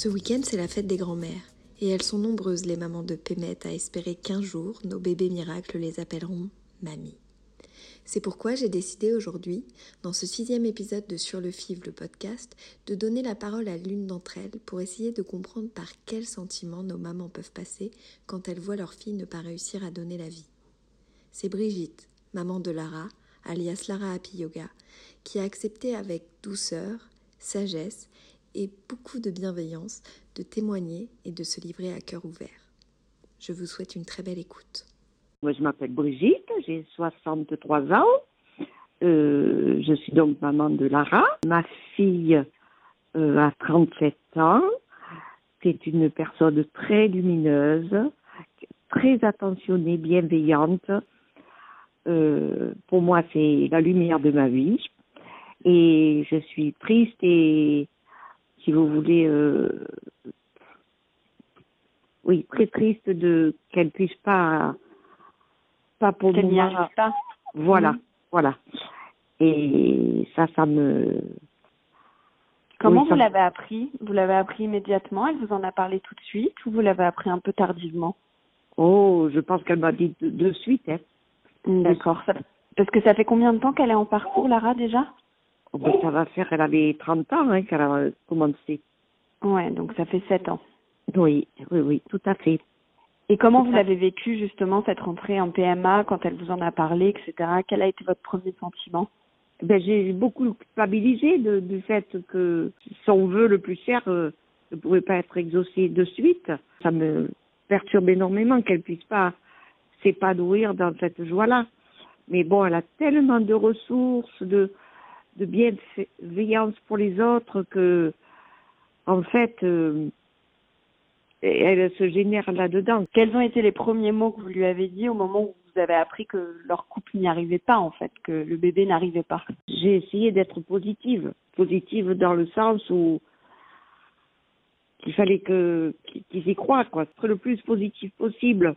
Ce week-end, c'est la fête des grands-mères. Et elles sont nombreuses, les mamans de Pémette, à espérer qu'un jour, nos bébés miracles les appelleront mamie. C'est pourquoi j'ai décidé aujourd'hui, dans ce sixième épisode de Sur le FIV, le podcast, de donner la parole à l'une d'entre elles pour essayer de comprendre par quels sentiments nos mamans peuvent passer quand elles voient leur fille ne pas réussir à donner la vie. C'est Brigitte, maman de Lara, alias Lara Happy Yoga, qui a accepté avec douceur, sagesse et beaucoup de bienveillance de témoigner et de se livrer à cœur ouvert. Je vous souhaite une très belle écoute. Moi, je m'appelle Brigitte, j'ai 63 ans. Euh, je suis donc maman de Lara. Ma fille euh, a 37 ans. C'est une personne très lumineuse, très attentionnée, bienveillante. Euh, pour moi, c'est la lumière de ma vie. Et je suis triste et si vous voulez, euh, oui, très triste de qu'elle puisse pas, pas pour qu'elle n'y arrive pas. Voilà, mhm. voilà. Et ça, ça me. Comment vous l'avez appris? Vous l'avez appris immédiatement? Elle vous en a parlé tout de suite ou vous l'avez appris un peu tardivement? Oh, je pense qu'elle m'a dit de, suite. Hein. D'accord. Parce que ça fait combien de temps qu'elle est en parcours, Lara, déjà? Ben, ça va faire, elle avait 30 ans hein, qu'elle a commencé. Ouais, donc ça fait 7 ans. Oui, oui, oui, tout à fait. Et comment vous avez vécu justement cette rentrée en PMA quand elle vous en a parlé, etc. Quel a été votre premier sentiment? Ben, J'ai beaucoup culpabilisé de, du fait que son vœu le plus cher euh, ne pouvait pas être exaucé de suite. Ça me perturbe énormément qu'elle puisse pas s'épanouir dans cette joie-là. Mais bon, elle a tellement de ressources, de, de bienveillance pour les autres que, en fait, euh, elle se génère là-dedans. Quels ont été les premiers mots que vous lui avez dit au moment où vous avez appris que leur couple n'y arrivait pas, en fait, que le bébé n'arrivait pas? J'ai essayé d'être positive, positive dans le sens où qu'il fallait que qu'ils y croient, quoi, être le plus positif possible.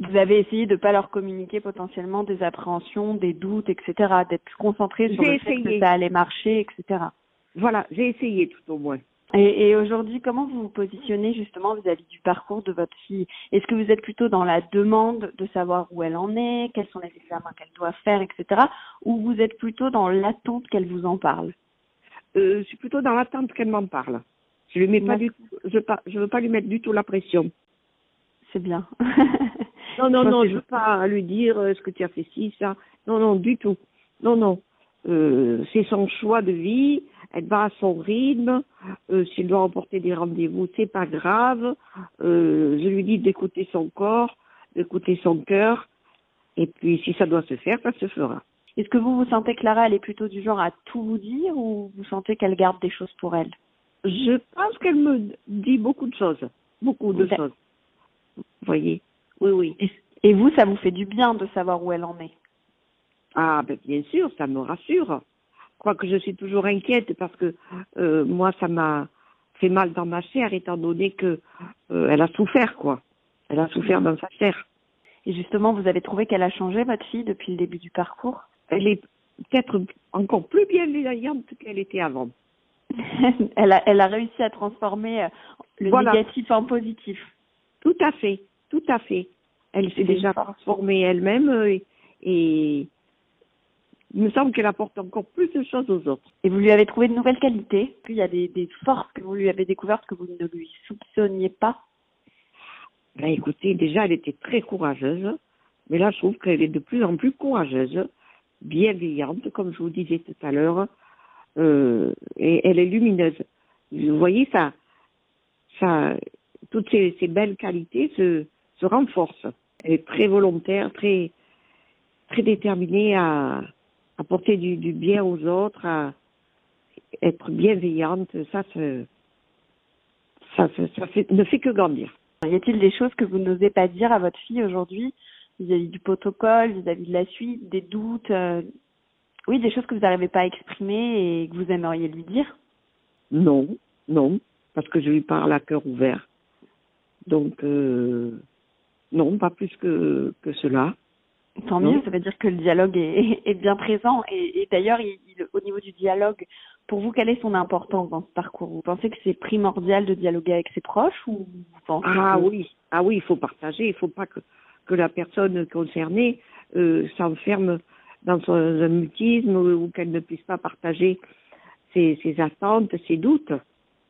Vous avez essayé de ne pas leur communiquer potentiellement des appréhensions, des doutes, etc., d'être concentré sur le fait que ça allait marcher, etc. Voilà, j'ai essayé tout au moins. Et, et aujourd'hui, comment vous vous positionnez justement vis-à-vis du parcours de votre fille? Est-ce que vous êtes plutôt dans la demande de savoir où elle en est, quels sont les examens qu'elle doit faire, etc., ou vous êtes plutôt dans l'attente qu'elle vous en parle? Euh, Je suis plutôt dans l'attente qu'elle m'en parle. Je ne mets pas du je, je veux pas lui mettre du tout la pression. C'est bien. Non, non, non, je veux pas lui dire euh, est-ce que tu as fait ci, ça. Non, non, du tout. Non, non. Euh, c'est son choix de vie. Elle va à son rythme. Euh, S'il doit emporter des rendez-vous, c'est pas grave. Euh, je lui dis d'écouter son corps, d'écouter son cœur. Et puis, si ça doit se faire, ça se fera. Est-ce que vous vous sentez Clara, elle est plutôt du genre à tout vous dire ou vous sentez qu'elle garde des choses pour elle? Je pense qu'elle me dit beaucoup de choses, beaucoup de choses. Vous voyez oui, oui. Et, vous, ça vous fait du bien de savoir où elle en est Ah, ben bien sûr, ça me rassure. Quoique je suis toujours inquiète parce que euh, moi, ça m'a fait mal dans ma chair étant donné que euh, elle a souffert, quoi. Elle a souffert dans sa chair. Et justement, vous avez trouvé qu'elle a changé, votre fille, depuis le début du parcours? Elle est peut-être encore plus bienveillante qu'elle était avant. elle, a, elle a réussi à transformer euh, le négatif en positif. Tout à fait. Tout à fait. Elle s'est déjà transformée elle-même euh, et, il me semble qu'elle apporte encore plus de choses aux autres. Et vous lui avez trouvé de nouvelles qualités? Il y a des, des forces que vous lui avez découvertes que vous ne lui soupçonniez pas? Ben écoutez, déjà elle était très courageuse, mais là je trouve qu'elle est de plus en plus courageuse, bienveillante, comme je vous disais tout à l'heure, euh, et elle est lumineuse. Vous voyez ça, ça, toutes ces, ces belles qualités se, se renforcent. Elle est très volontaire, très, très déterminée à apporter du, du bien aux autres, à être bienveillante. Ça, ça, ça, ça, ça fait, ne fait que grandir. Y a-t-il des choses que vous n'osez pas dire à votre fille aujourd'hui vis-à-vis du protocole, vis-à-vis de la suite, des doutes euh, Oui, des choses que vous n'arrivez pas à exprimer et que vous aimeriez lui dire? Non, non, parce que je lui parle à cœur ouvert. Donc, euh, non, pas plus que, que cela. Tant Non. mieux, ça veut dire que le dialogue est, est bien présent. Et, et d'ailleurs, il- il- au niveau du dialogue, pour vous, quelle est son importance dans ce parcours? Vous pensez que c'est primordial de dialoguer avec ses proches ou vous pensez Ah que- oui, ah oui, il faut partager. Il faut pas que, que la personne concernée euh, s'enferme dans son un mutisme ou, ou qu'elle ne puisse pas partager ses, ses attentes, ses doutes.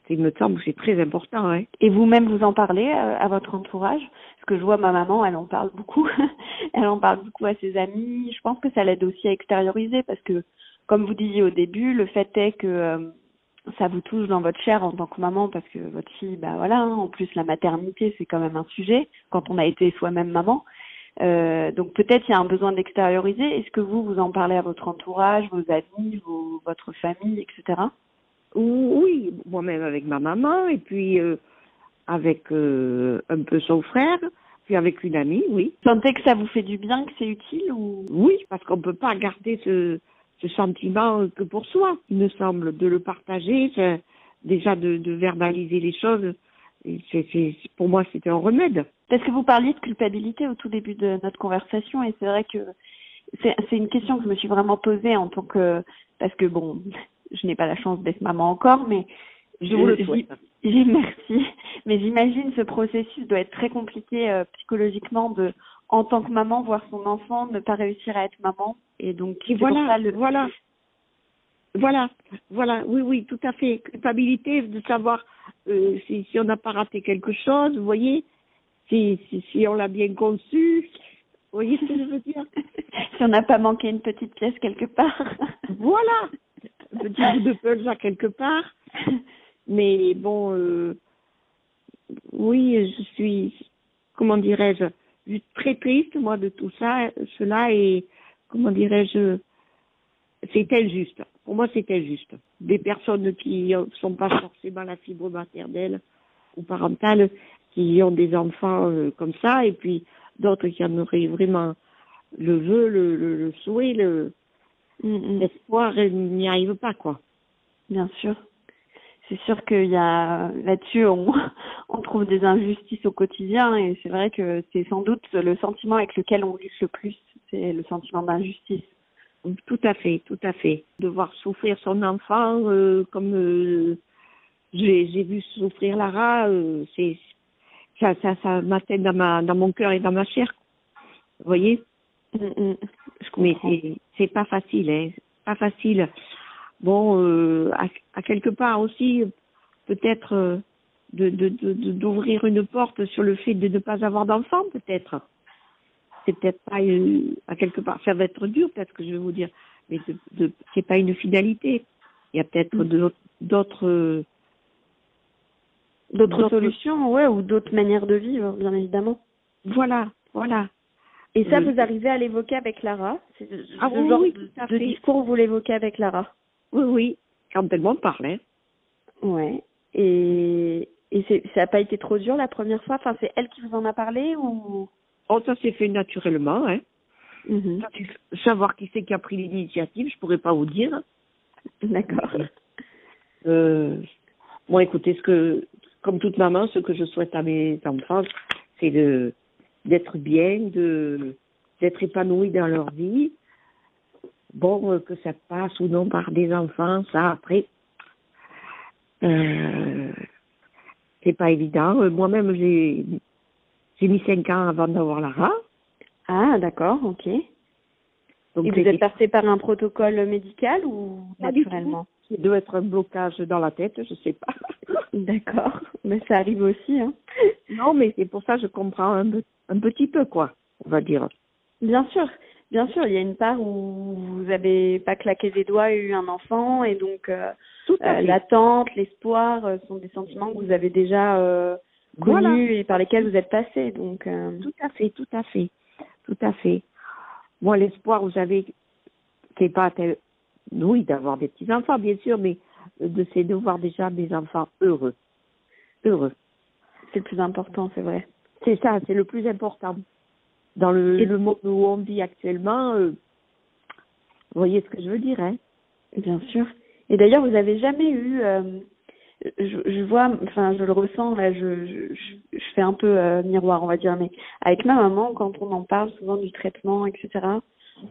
C'est- Il me semble c'est très important. Hein. Et vous-même, vous en parlez euh, à votre entourage? Parce que je vois ma maman, elle en parle beaucoup. elle en parle beaucoup à ses amis. Je pense que ça l'aide aussi à extérioriser parce que, comme vous disiez au début, le fait est que euh, ça vous touche dans votre chair en tant que maman parce que votre fille, bah voilà, hein, en plus la maternité, c'est quand même un sujet quand on a été soi-même maman. Euh, donc peut-être il y a un besoin d'extérioriser. Est-ce que vous, vous en parlez à votre entourage, vos amis, votre famille, etc. Oui, moi-même avec ma maman et puis euh, avec euh, un peu son frère, puis avec une amie, oui. Vous sentez que ça vous fait du bien, que c'est utile ou? Oui, parce qu'on ne peut pas garder ce, ce sentiment que pour soi. Il me semble de le partager, déjà de, de verbaliser les choses. c'est, pour moi, c'était un remède. Parce que vous parliez de culpabilité au tout début de notre conversation et c'est vrai que c'est c'est une question que je me suis vraiment posée en tant que parce que bon, je n'ai pas la chance d'être maman encore, mais Je vous le souhaite. merci. Mais j'imagine ce processus doit être très compliqué euh, psychologiquement de en tant que maman voir son enfant ne pas réussir à être maman et donc Et pour voilà, ça le- voilà. Voilà, voilà, oui, oui, tout à fait. Culpabilité de savoir euh, si, si on n'a pas raté quelque chose, vous voyez, si, si, si on l'a bien conçu, vous voyez ce que je veux dire? Si on n'a pas manqué une petite pièce quelque part. Voilà, petit bout de là quelque part. Mais bon, euh, oui, je suis, comment dirais-je, très triste, moi, de tout ça, cela, et comment dirais-je, c'est injuste. Pour moi, c'est injuste. Des personnes qui ne sont pas forcément la fibre maternelle ou parentale, qui ont des enfants euh, comme ça, et puis d'autres qui en auraient vraiment le vœu, le, le souhait, le, Mm, mm. l'espoir, n'y arrivent pas, quoi. Bien sûr. C'est sûr qu'il y a là-dessus on, on trouve des injustices au quotidien et c'est vrai que c'est sans doute le sentiment avec lequel on lutte le plus, c'est le sentiment d'injustice. Tout à fait, tout à fait. De voir souffrir son enfant, euh, comme euh, j'ai j'ai vu souffrir Lara, euh, c'est ça, ça, ça m'atteint dans ma, dans mon cœur et dans ma chair. Vous voyez Mm, mm. Mais c'est c'est pas facile, hein. Pas facile. Bon, euh, à, à quelque part aussi, peut-être euh, de de- de- de- d'ouvrir une porte sur le fait de ne pas avoir d'enfant, peut-être. C'est peut-être pas euh, à quelque part, ça va être dur, peut-être que je vais vous dire, mais de, de, c'est pas une finalité. Il y a peut-être Mm. d'autres d'autres D'autres d'autres- solutions, ouais, ou d'autres manières de vivre, bien évidemment. Voilà, voilà. Et ça, Oui. vous arrivez à l'évoquer avec Lara C'est ce Ah oui, genre oui, de, discours, vous l'évoquez avec Lara Oui, oui. Quand elle m'en parle, hein. Ouais. Et, et ça n'a pas été trop dur la première fois Enfin, c'est elle qui vous en a parlé ou Oh, ça s'est fait naturellement, hein. Mhm. Savoir qui c'est qui a pris l'initiative, je pourrais pas vous dire. D'accord. Euh, moi, écoutez, ce que, comme toute maman, ce que je souhaite à mes enfants, c'est de d'être bien, de d'être épanouis dans leur vie. Bon, euh, que ça passe ou non par des enfants, ça après, euh, c'est pas évident. Euh, Moi-même, j'ai j'ai mis cinq ans avant d'avoir Lara. Ah, d'accord, ok. Donc, et vous êtes passé par un protocole médical ou naturellement? Il doit être un blocage dans la tête, je sais pas. D'accord, mais ça arrive aussi. Hein. Non, mais c'est pour ça que je comprends un, un petit peu, quoi, on va dire. Bien sûr, bien sûr, il y a une part où vous n'avez pas claqué des doigts et eu un enfant, et donc euh, euh, l'attente, l'espoir euh, sont des sentiments que vous avez déjà connus et par lesquels vous êtes passé. Donc, Tout à fait, tout à fait, tout à fait. Moi, l'espoir, vous savez, c'est pas tel, oui, d'avoir des petits enfants, bien sûr, mais de c'est de voir déjà mes enfants heureux, heureux. C'est le plus important, c'est vrai. C'est ça, c'est le plus important. Dans le, le monde où on vit actuellement, euh, vous voyez ce que je veux dire, hein Bien sûr. Et d'ailleurs, vous avez jamais eu, euh, je, je, vois, enfin, je le ressens là, je, je, je fais un peu euh, miroir, on va dire, mais avec ma maman, quand on en parle souvent du traitement, etc.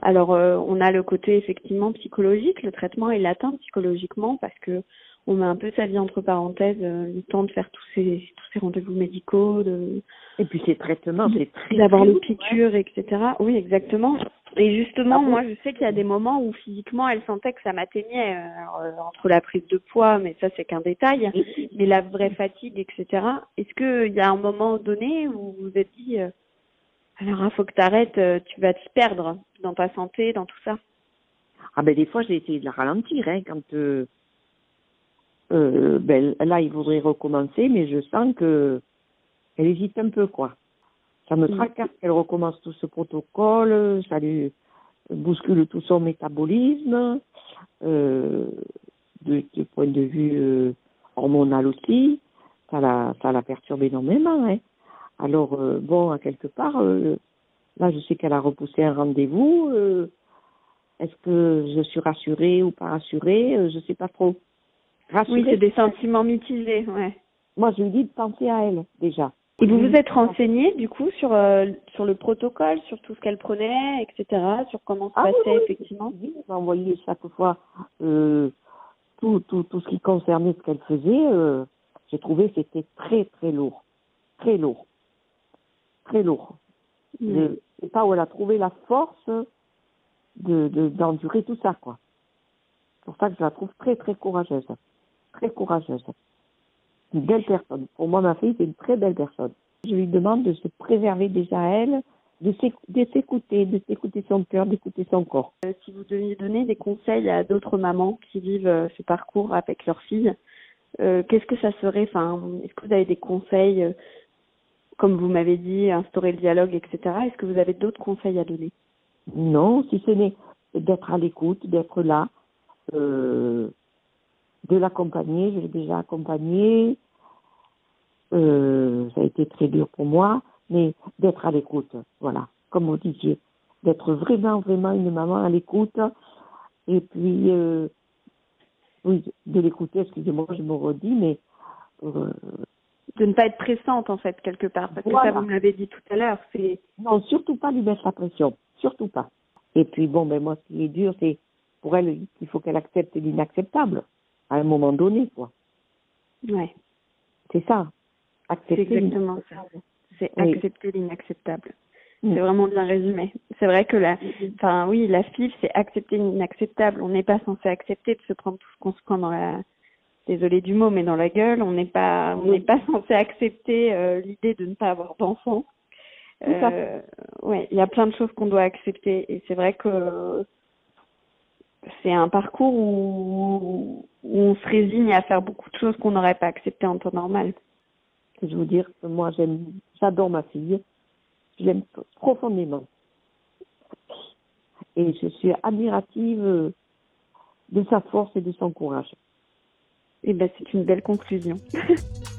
Alors, euh, on a le côté effectivement psychologique. Le traitement est atteint psychologiquement parce que on met un peu sa vie entre parenthèses, euh, le temps de faire tous ces tous ces rendez-vous médicaux, de et puis ces traitements, c'est très d'avoir les piqûres, etc. Oui, exactement. Et justement, ah moi, je sais qu'il y a des moments où physiquement, elle sentait que ça m'atteignait euh, entre la prise de poids, mais ça c'est qu'un détail, mais la vraie fatigue, etc. Est-ce qu'il y a un moment donné où vous vous êtes dit, euh, alors il faut que tu arrêtes, tu vas te perdre dans ta santé, dans tout ça? Ah ben des fois, j'ai essayé de la ralentir, hein, quand euh, euh, ben, là, il voudrait recommencer, mais je sens que elle hésite un peu, quoi. Ça me mm. tracasse qu'elle recommence tout ce protocole, ça lui bouscule tout son métabolisme, euh, de, point de vue euh, hormonal aussi, ça la, ça la perturbe énormément. Hein. Alors, euh, bon, à quelque part, euh, là, je sais qu'elle a repoussé un rendez-vous. Est-ce que je suis rassurée ou pas rassurée Je sais pas trop. Oui, c'est des sentiments mitigés, ouais. Moi, je lui dis de penser à elle, déjà. Et vous vous êtes renseigné, du coup, sur, euh, sur le protocole, sur tout ce qu'elle prenait, etc., sur comment se ah passait, effectivement Oui, m'a envoyé chaque fois euh, tout, tout, tout ce qui concernait ce qu'elle faisait. Euh, J'ai trouvé que c'était très, très lourd. Très lourd. Très lourd. Je ne sais pas où elle a trouvé la force de d'endurer tout ça, quoi. C'est pour ça que je la trouve très, très courageuse très courageuse. Une belle personne. Pour moi, ma fille, c'est une très belle personne. Je lui demande de se préserver déjà à elle, de s'écouter, de s'écouter son cœur, d'écouter son corps. Euh, si vous deviez donner des conseils à d'autres mamans qui vivent euh, ce parcours avec leur fille, euh, qu'est-ce que ça serait? Enfin, est-ce que vous avez des conseils, comme vous m'avez dit, instaurer le dialogue, etc. Est-ce que vous avez d'autres conseils à donner? Non, si ce n'est d'être à l'écoute, d'être là, euh, de l'accompagner. Je l'ai déjà accompagné. Euh, ça a été très dur pour moi, mais d'être à l'écoute, voilà, comme vous disiez, d'être vraiment, vraiment une maman à l'écoute. Et puis, euh, oui, de l'écouter, excusez-moi, je me redis, mais... Euh, de ne pas être pressante, en fait, quelque part, parce que ça, vous me l'avez dit tout à l'heure, c'est... Non, surtout pas lui mettre la pression, surtout pas. Et puis, bon, ben moi, ce qui est dur, c'est pour elle, il faut qu'elle accepte l'inacceptable à un moment donné, quoi. Ouais. C'est ça. Accepter C'est exactement ça. C'est accepter l'inacceptable. Mm. C'est vraiment bien résumé. C'est vrai que la, enfin oui, la file, c'est accepter l'inacceptable. On n'est pas censé accepter de se prendre tout ce qu'on se prend dans la, désolé du mot, mais dans la gueule. On n'est pas, on n'est pas censé accepter euh, l'idée de ne pas avoir d'enfant. Euh, ouais, il y a plein de choses qu'on doit accepter et c'est vrai que c'est un parcours où, on se résigne à faire beaucoup de choses qu'on n'aurait pas acceptées en temps normal. Je veux dire que moi, j'aime, j'adore ma fille. Je l'aime profondément. Et je suis admirative de sa force et de son courage. Eh ben, c'est une belle conclusion.